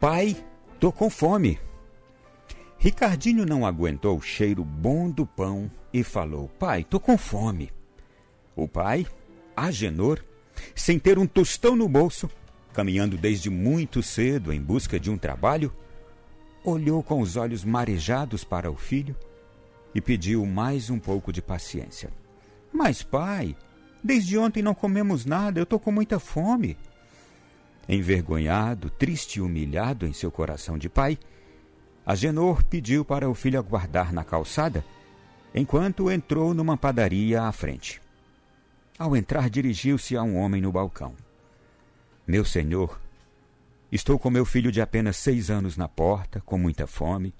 Pai, tô com fome. Ricardinho não aguentou o cheiro bom do pão e falou: Pai, tô com fome. O pai, Agenor, sem ter um tostão no bolso, caminhando desde muito cedo em busca de um trabalho, olhou com os olhos marejados para o filho e pediu mais um pouco de paciência. Mas, pai, desde ontem não comemos nada, eu tô com muita fome. Envergonhado, triste e humilhado em seu coração de pai, Agenor pediu para o filho aguardar na calçada, enquanto entrou numa padaria à frente. Ao entrar, dirigiu-se a um homem no balcão. Meu senhor, estou com meu filho de apenas seis anos na porta, com muita fome.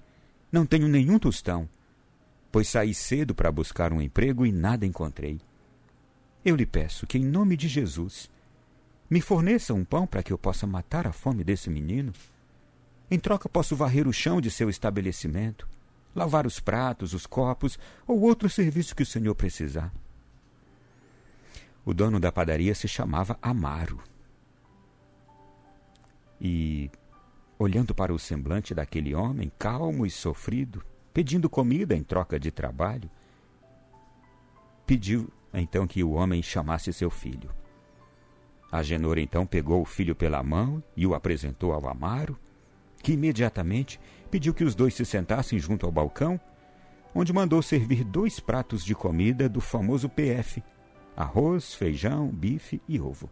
Não tenho nenhum tostão, pois saí cedo para buscar um emprego e nada encontrei. Eu lhe peço que, em nome de Jesus, me forneça um pão para que eu possa matar a fome desse menino. Em troca, posso varrer o chão de seu estabelecimento, lavar os pratos, os copos ou outro serviço que o senhor precisar. O dono da padaria se chamava Amaro. E, olhando para o semblante daquele homem, calmo e sofrido, pedindo comida em troca de trabalho, pediu então que o homem chamasse seu filho. Agenor então pegou o filho pela mão e o apresentou ao Amaro, que imediatamente pediu que os dois se sentassem junto ao balcão, onde mandou servir dois pratos de comida do famoso PF: arroz, feijão, bife e ovo.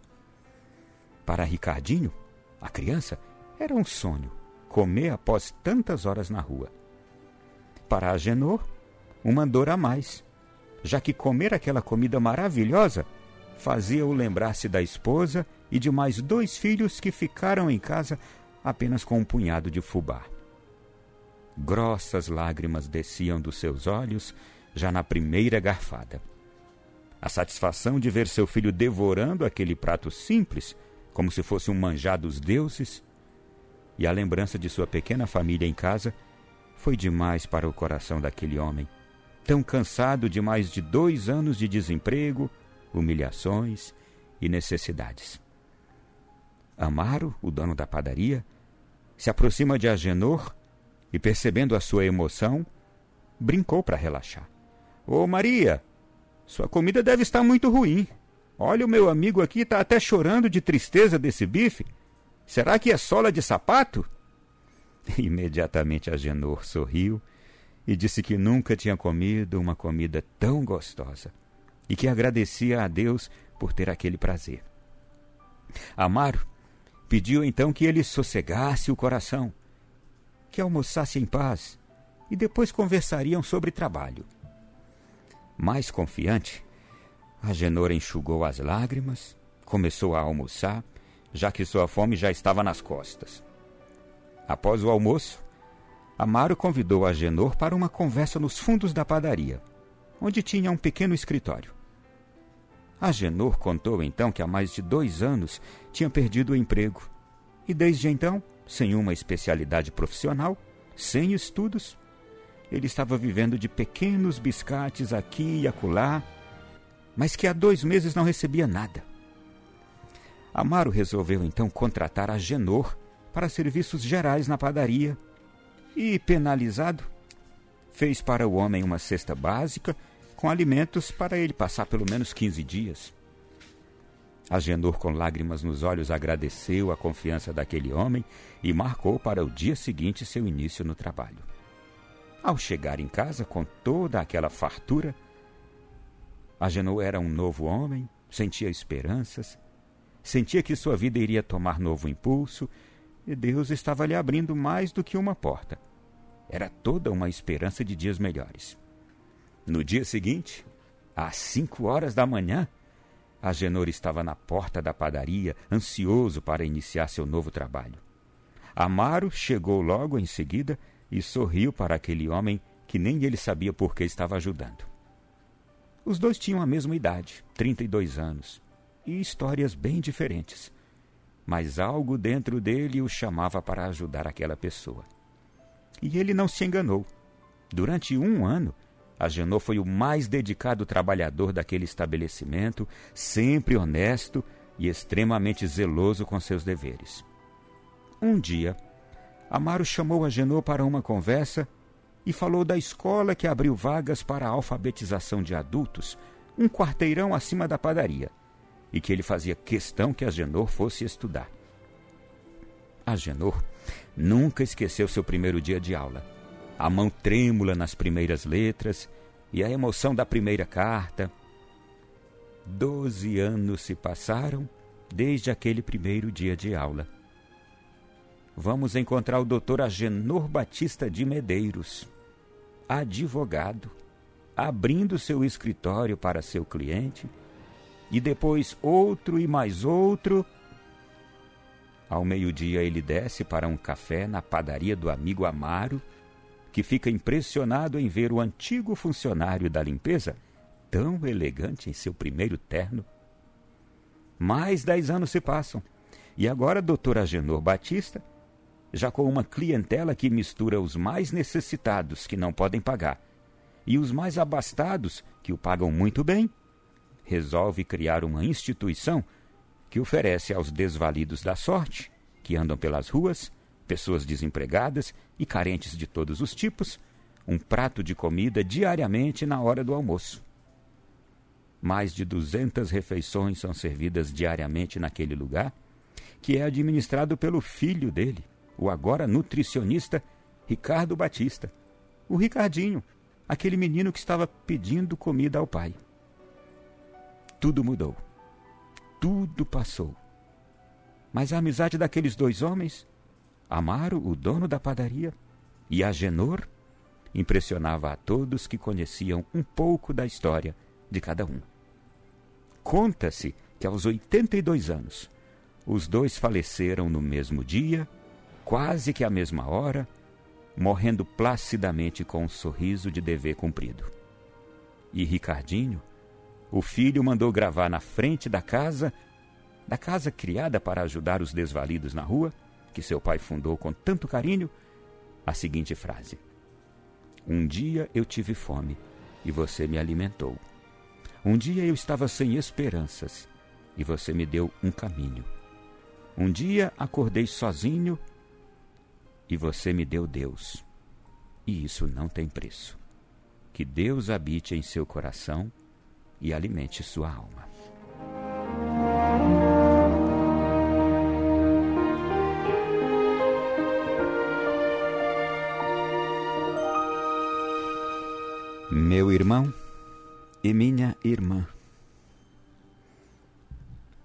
Para Ricardinho, a criança, era um sonho comer após tantas horas na rua. Para Agenor, uma dor a mais, já que comer aquela comida maravilhosa fazia-o lembrar-se da esposa e de mais dois filhos que ficaram em casa apenas com um punhado de fubá. Grossas lágrimas desciam dos seus olhos já na primeira garfada. A satisfação de ver seu filho devorando aquele prato simples, como se fosse um manjar dos deuses, e a lembrança de sua pequena família em casa foi demais para o coração daquele homem, tão cansado de mais de dois anos de desemprego, humilhações e necessidades. Amaro, o dono da padaria, se aproxima de Agenor e, percebendo a sua emoção, brincou para relaxar. Ô Maria, sua comida deve estar muito ruim. Olha, o meu amigo aqui está até chorando de tristeza desse bife. Será que é sola de sapato? Imediatamente Agenor sorriu e disse que nunca tinha comido uma comida tão gostosa e que agradecia a Deus por ter aquele prazer. Amaro Pediu então que ele sossegasse o coração, que almoçasse em paz e depois conversariam sobre trabalho. Mais confiante, Agenor enxugou as lágrimas, começou a almoçar, já que sua fome já estava nas costas. Após o almoço, Amaro convidou Agenor para uma conversa nos fundos da padaria, onde tinha um pequeno escritório. Agenor contou então que há mais de dois anos tinha perdido o emprego e desde então, sem uma especialidade profissional, sem estudos, ele estava vivendo de pequenos biscates aqui e acolá, mas que há dois meses não recebia nada. Amaro resolveu então contratar Agenor para serviços gerais na padaria e, penalizado, fez para o homem uma cesta básica com alimentos para ele passar pelo menos 15 dias. Agenor, com lágrimas nos olhos, agradeceu a confiança daquele homem e marcou para o dia seguinte seu início no trabalho. Ao chegar em casa com toda aquela fartura, Agenor era um novo homem, sentia esperanças, sentia que sua vida iria tomar novo impulso e Deus estava lhe abrindo mais do que uma porta. Era toda uma esperança de dias melhores. No dia seguinte, às cinco horas da manhã, Agenor estava na porta da padaria, ansioso para iniciar seu novo trabalho. Amaro chegou logo em seguida e sorriu para aquele homem que nem ele sabia por que estava ajudando. Os dois tinham a mesma idade, 32 anos, e histórias bem diferentes. Mas algo dentro dele o chamava para ajudar aquela pessoa. E ele não se enganou. Durante um ano, Agenor foi o mais dedicado trabalhador daquele estabelecimento, sempre honesto e extremamente zeloso com seus deveres. Um dia, Amaro chamou Agenor para uma conversa e falou da escola que abriu vagas para a alfabetização de adultos, um quarteirão acima da padaria, e que ele fazia questão que Agenor fosse estudar. Agenor nunca esqueceu seu primeiro dia de aula. A mão trêmula nas primeiras letras e a emoção da primeira carta. Doze anos se passaram desde aquele primeiro dia de aula. Vamos encontrar o doutor Agenor Batista de Medeiros, advogado, abrindo seu escritório para seu cliente, e depois outro e mais outro. Ao meio-dia ele desce para um café na padaria do amigo Amaro, que fica impressionado em ver o antigo funcionário da limpeza tão elegante em seu primeiro terno. Mais dez anos se passam, e agora doutor Agenor Batista, já com uma clientela que mistura os mais necessitados que não podem pagar e os mais abastados que o pagam muito bem, resolve criar uma instituição que oferece aos desvalidos da sorte, que andam pelas ruas, pessoas desempregadas e carentes de todos os tipos, um prato de comida diariamente na hora do almoço. Mais de 200 refeições são servidas diariamente naquele lugar, que é administrado pelo filho dele, o agora nutricionista Ricardo Batista. O Ricardinho, aquele menino que estava pedindo comida ao pai. Tudo mudou. Tudo passou. Mas a amizade daqueles dois homens, Amaro, o dono da padaria, e Agenor, impressionava a todos que conheciam um pouco da história de cada um. Conta-se que aos 82 anos, os dois faleceram no mesmo dia, quase que à mesma hora, morrendo placidamente com um sorriso de dever cumprido. E Ricardinho, o filho mandou gravar na frente da casa, da casa criada para ajudar os desvalidos na rua, que seu pai fundou com tanto carinho, a seguinte frase: Um dia eu tive fome e você me alimentou. Um dia eu estava sem esperanças e você me deu um caminho. Um dia acordei sozinho e você me deu Deus. E isso não tem preço. Que Deus habite em seu coração e alimente sua alma. Meu irmão e minha irmã,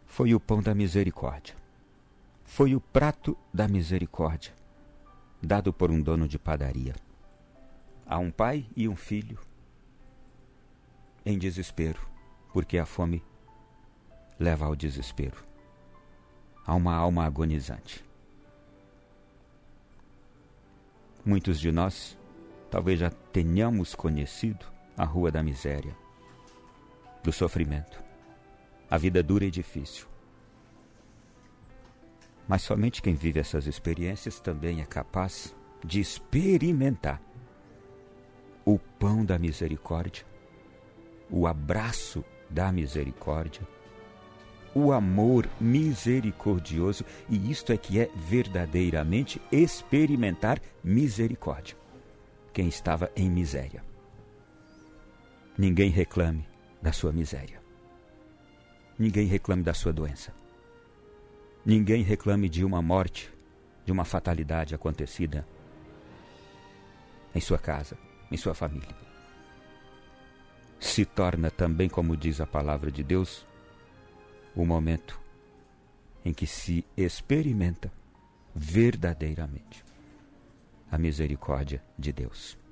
foi o pão da misericórdia, foi o prato da misericórdia, dado por um dono de padaria. a um pai e um filho em desespero, porque a fome leva ao desespero, a uma alma agonizante. Muitos de nós talvez já tenhamos conhecido a rua da miséria, do sofrimento, a vida dura e difícil. Mas somente quem vive essas experiências também é capaz de experimentar o pão da misericórdia, o abraço da misericórdia, o amor misericordioso, e isto é que é verdadeiramente experimentar misericórdia. Quem estava em miséria. Ninguém reclame da sua miséria. Ninguém reclame da sua doença. Ninguém reclame de uma morte, de uma fatalidade acontecida em sua casa, em sua família. Se torna também, como diz a palavra de Deus, o momento em que se experimenta verdadeiramente a misericórdia de Deus.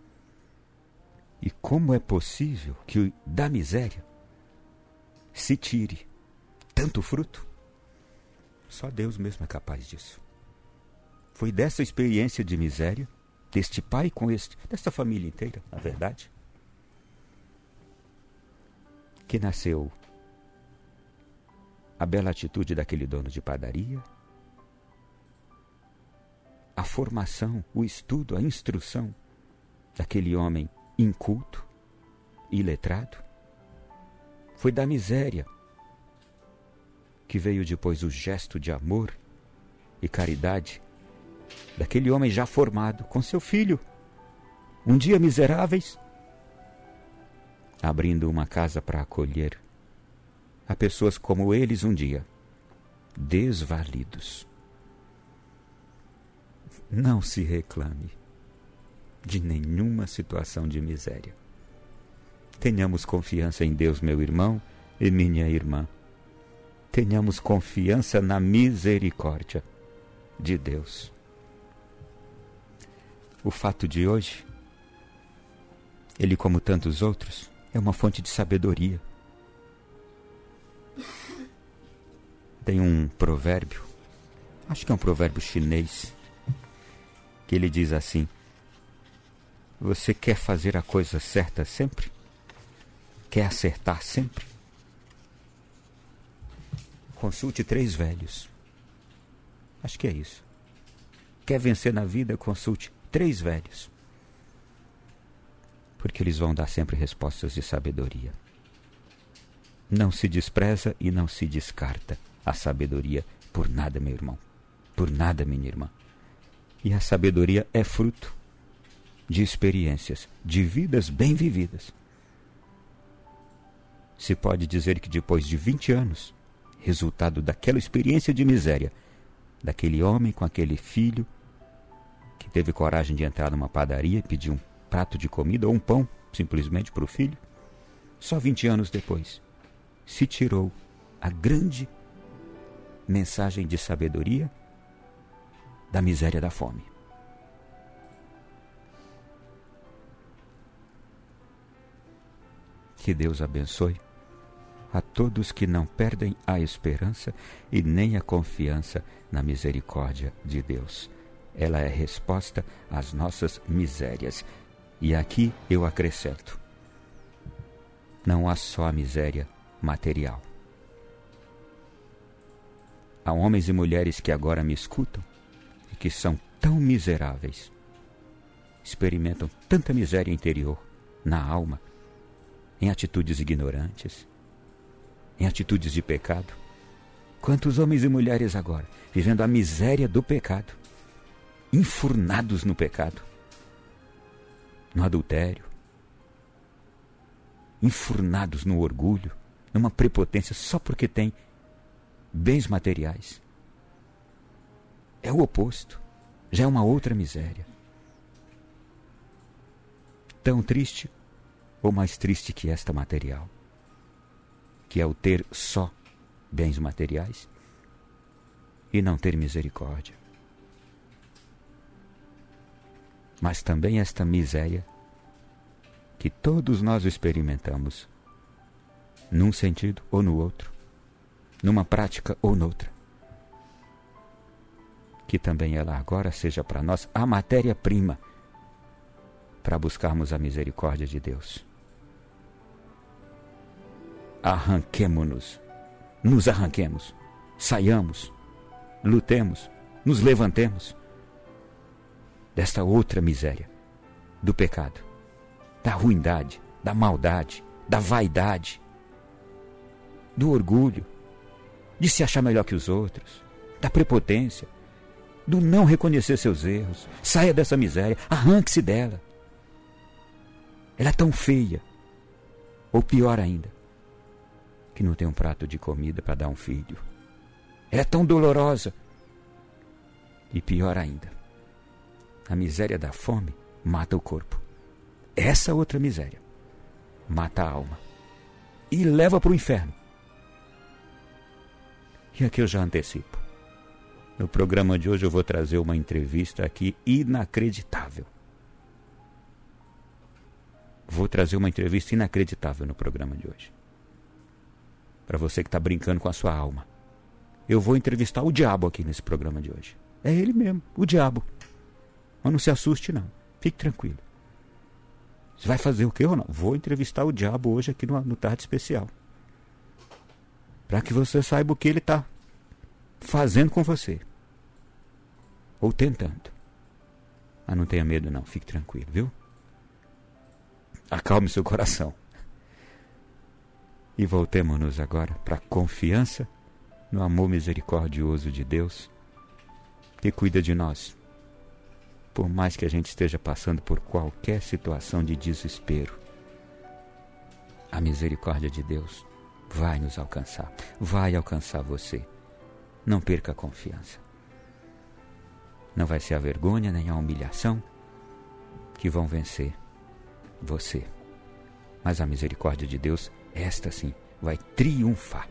E como é possível que da miséria se tire tanto fruto? Só Deus mesmo é capaz disso. Foi dessa experiência de miséria, deste pai com este, desta família inteira, na verdade, que nasceu a bela atitude daquele dono de padaria, a formação, o estudo, a instrução daquele homem inculto, iletrado. Foi da miséria que veio depois o gesto de amor e caridade daquele homem já formado com seu filho, um dia miseráveis, abrindo uma casa para acolher a pessoas como eles um dia, desvalidos. Não se reclame de nenhuma situação de miséria. Tenhamos confiança em Deus, meu irmão e minha irmã. Tenhamos confiança na misericórdia de Deus. O fato de hoje, ele, como tantos outros, é uma fonte de sabedoria. Tem um provérbio, acho que é um provérbio chinês, que ele diz assim: Você quer fazer a coisa certa sempre? Quer acertar sempre? Consulte três velhos. Acho que é isso. Quer vencer na vida? Consulte três velhos. Porque eles vão dar sempre respostas de sabedoria. Não se despreza e não se descarta a sabedoria por nada, meu irmão. Por nada, minha irmã. E a sabedoria é fruto de experiências, de vidas bem vividas. Se pode dizer que depois de 20 anos, resultado daquela experiência de miséria, daquele homem com aquele filho que teve coragem de entrar numa padaria e pedir um prato de comida ou um pão simplesmente para o filho, só 20 anos depois, se tirou a grande mensagem de sabedoria da miséria da fome. Que Deus abençoe a todos que não perdem a esperança e nem a confiança na misericórdia de Deus. Ela é resposta às nossas misérias. E aqui eu acrescento: não há só a miséria material. Há homens e mulheres que agora me escutam e que são tão miseráveis, experimentam tanta miséria interior, na alma, em atitudes ignorantes, em atitudes de pecado. Quantos homens e mulheres agora vivendo a miséria do pecado, enfurnados no pecado, no adultério, enfurnados no orgulho, numa prepotência só porque tem bens materiais. É o oposto. Já é uma outra miséria. Tão triste ou mais triste que esta material, que é o ter só bens materiais e não ter misericórdia. Mas também esta miséria que todos nós experimentamos, num sentido ou no outro, numa prática ou noutra. Que também ela agora seja para nós a matéria-prima para buscarmos a misericórdia de Deus. Arranquemo-nos, nos arranquemos, saiamos, lutemos, nos levantemos. Desta outra miséria, do pecado, da ruindade, da maldade, da vaidade, do orgulho, de se achar melhor que os outros, da prepotência, do não reconhecer seus erros. Saia dessa miséria, arranque-se dela. Ela é tão feia, ou pior ainda, que não tem um prato de comida para dar a um filho. Ela é tão dolorosa. E pior ainda, a miséria da fome mata o corpo. Essa outra miséria mata a alma e leva para o inferno. E aqui eu já antecipo. No programa de hoje eu vou trazer uma entrevista aqui inacreditável. Vou trazer uma entrevista inacreditável no programa de hoje. Para você que está brincando com a sua alma. Eu vou entrevistar o diabo aqui nesse programa de hoje. É ele mesmo, o diabo. Mas não se assuste, não. Fique tranquilo. Você vai fazer o quê não? Vou entrevistar o diabo hoje aqui no, no Tarde Especial para que você saiba o que ele está fazendo com você. Ou tentando. Mas não tenha medo, não. Fique tranquilo, viu? Acalme seu coração. E voltemos-nos agora para a confiança no amor misericordioso de Deus, que cuida de nós por mais que a gente esteja passando por qualquer situação de desespero, a misericórdia de Deus vai nos alcançar, vai alcançar você. Não perca a confiança. Não vai ser a vergonha nem a humilhação que vão vencer você. Mas a misericórdia de Deus, esta sim, vai triunfar.